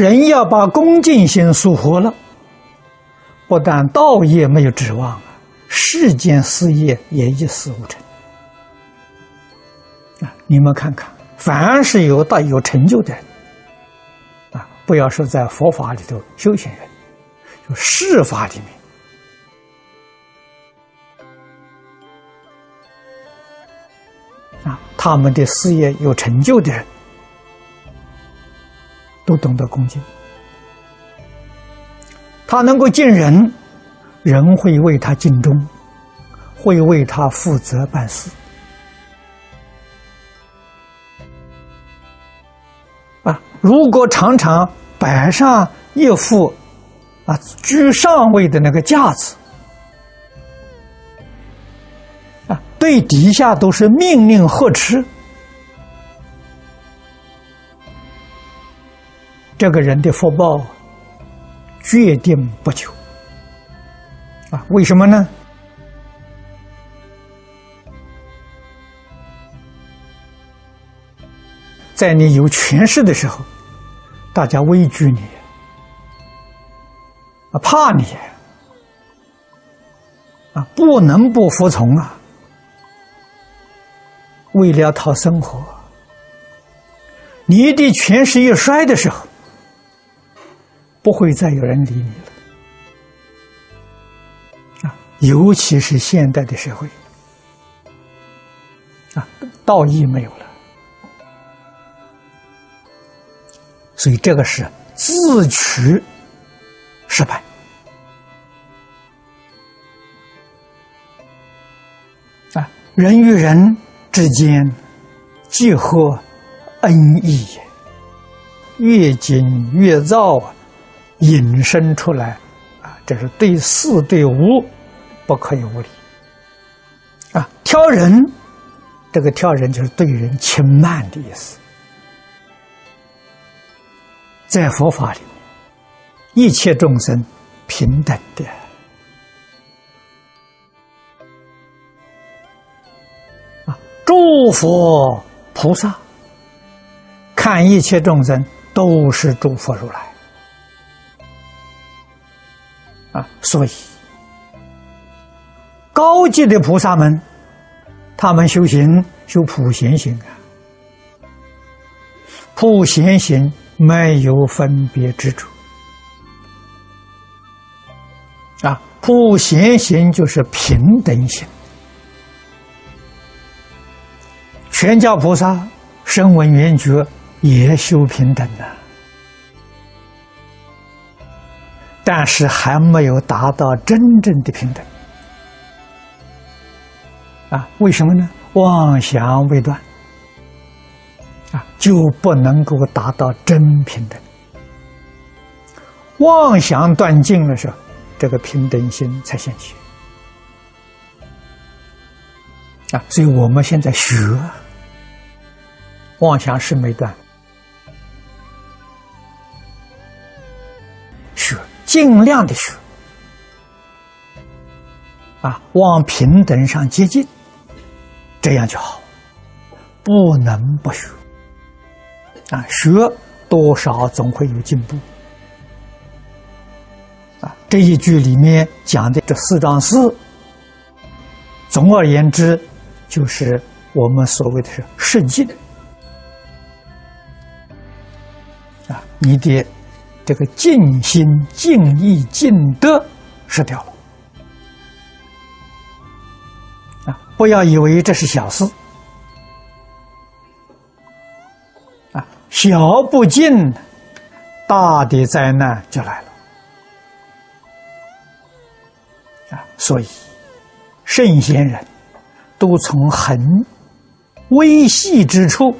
人要把恭敬心疏活了，不但道业没有指望啊，世间事业也一事无成。啊，你们看看，凡是有大有成就的人，啊，不要说在佛法里头修行人，就世法里面，啊，他们的事业有成就的人。都懂得恭敬，他能够敬人，人会为他尽忠，会为他负责办事。啊，如果常常摆上一副啊居上位的那个架子，啊，对底下都是命令呵斥。这个人的福报决定不久啊？为什么呢？在你有权势的时候，大家畏惧你啊，怕你啊，不能不服从啊。为了讨生活，你的权势一衰的时候。不会再有人理你了啊！尤其是现代的社会啊，道义没有了，所以这个是自取失败啊！人与人之间结合恩义，越紧越造啊！引申出来，啊，这是对事对物不可以无礼，啊，挑人，这个挑人就是对人轻慢的意思，在佛法里，一切众生平等的，啊，诸佛菩萨看一切众生都是诸佛如来。啊，所以高级的菩萨们，他们修行修普贤行啊，普贤行没有分别之处啊，普贤行就是平等行。全教菩萨声闻缘觉也修平等的。但是还没有达到真正的平等啊？为什么呢？妄想未断啊，就不能够达到真平等。妄想断尽的时候，这个平等心才现起啊。所以我们现在学妄想是没断。尽量的学啊，往平等上接近，这样就好。不能不学啊，学多少总会有进步啊。这一句里面讲的这四桩事，总而言之，就是我们所谓的是圣境啊，你的。这个尽心、尽意、尽德失掉了啊！不要以为这是小事啊，小不尽，大的灾难就来了啊！所以，圣贤人都从很微细之处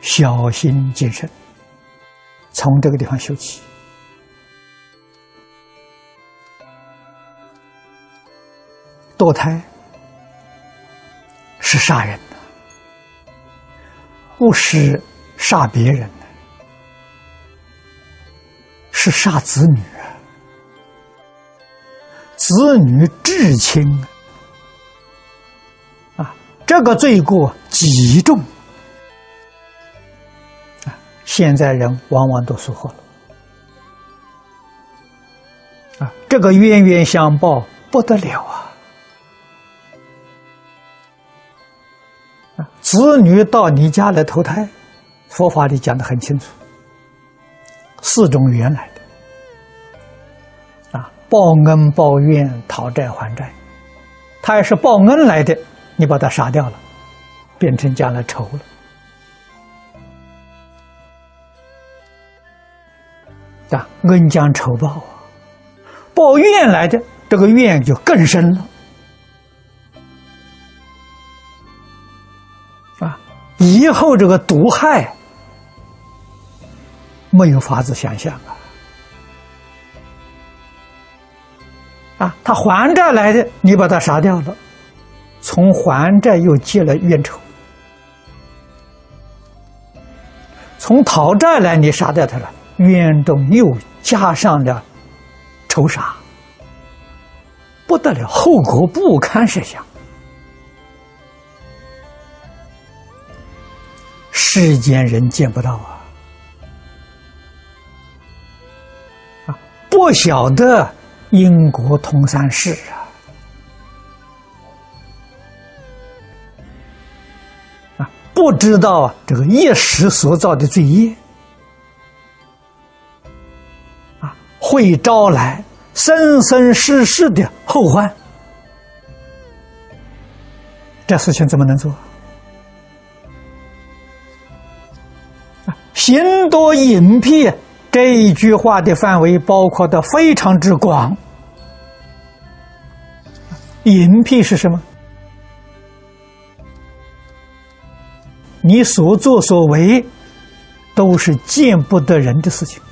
小心谨慎。从这个地方修起，堕胎是杀人的，不是杀别人的，是杀子女！子女至亲啊，这个罪过极重。现在人往往都疏忽了。啊，这个冤冤相报不得了啊！啊，子女到你家来投胎，佛法里讲的很清楚，四种缘来的。啊，报恩报怨、讨债还债，他要是报恩来的，你把他杀掉了，变成将来仇了。啊，恩将仇报啊！报怨来的，这个怨就更深了。啊，以后这个毒害没有法子想象啊！啊，他还债来的，你把他杀掉了，从还债又结了冤仇；从讨债来，你杀掉他了，冤中又加上了。仇杀不得了，后果不堪设想。世间人见不到啊，啊，不晓得因果通三世啊，啊，不知道这个一时所造的罪业。会招来生生世世的后患，这事情怎么能做？行多隐蔽这一句话的范围包括的非常之广。隐蔽是什么？你所作所为都是见不得人的事情。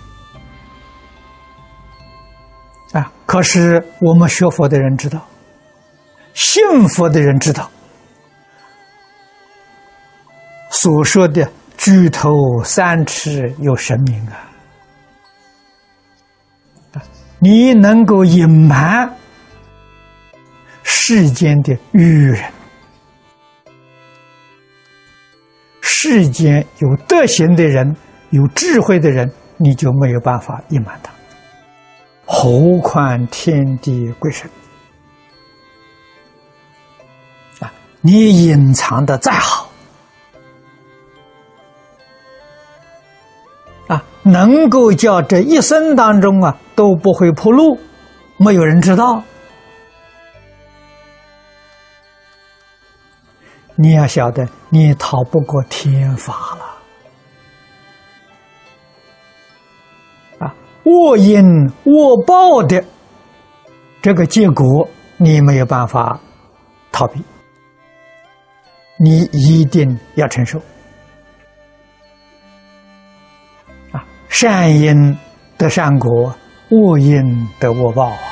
可是我们学佛的人知道，信佛的人知道，所说的举头三尺有神明啊！你能够隐瞒世间的愚人，世间有德行的人、有智慧的人，你就没有办法隐瞒他。头宽天地鬼神啊！你隐藏的再好啊，能够叫这一生当中啊都不会破路，没有人知道。你要晓得，你逃不过天法了。恶因恶报的这个结果，你没有办法逃避，你一定要承受。啊，善因得善果，恶因得恶报啊。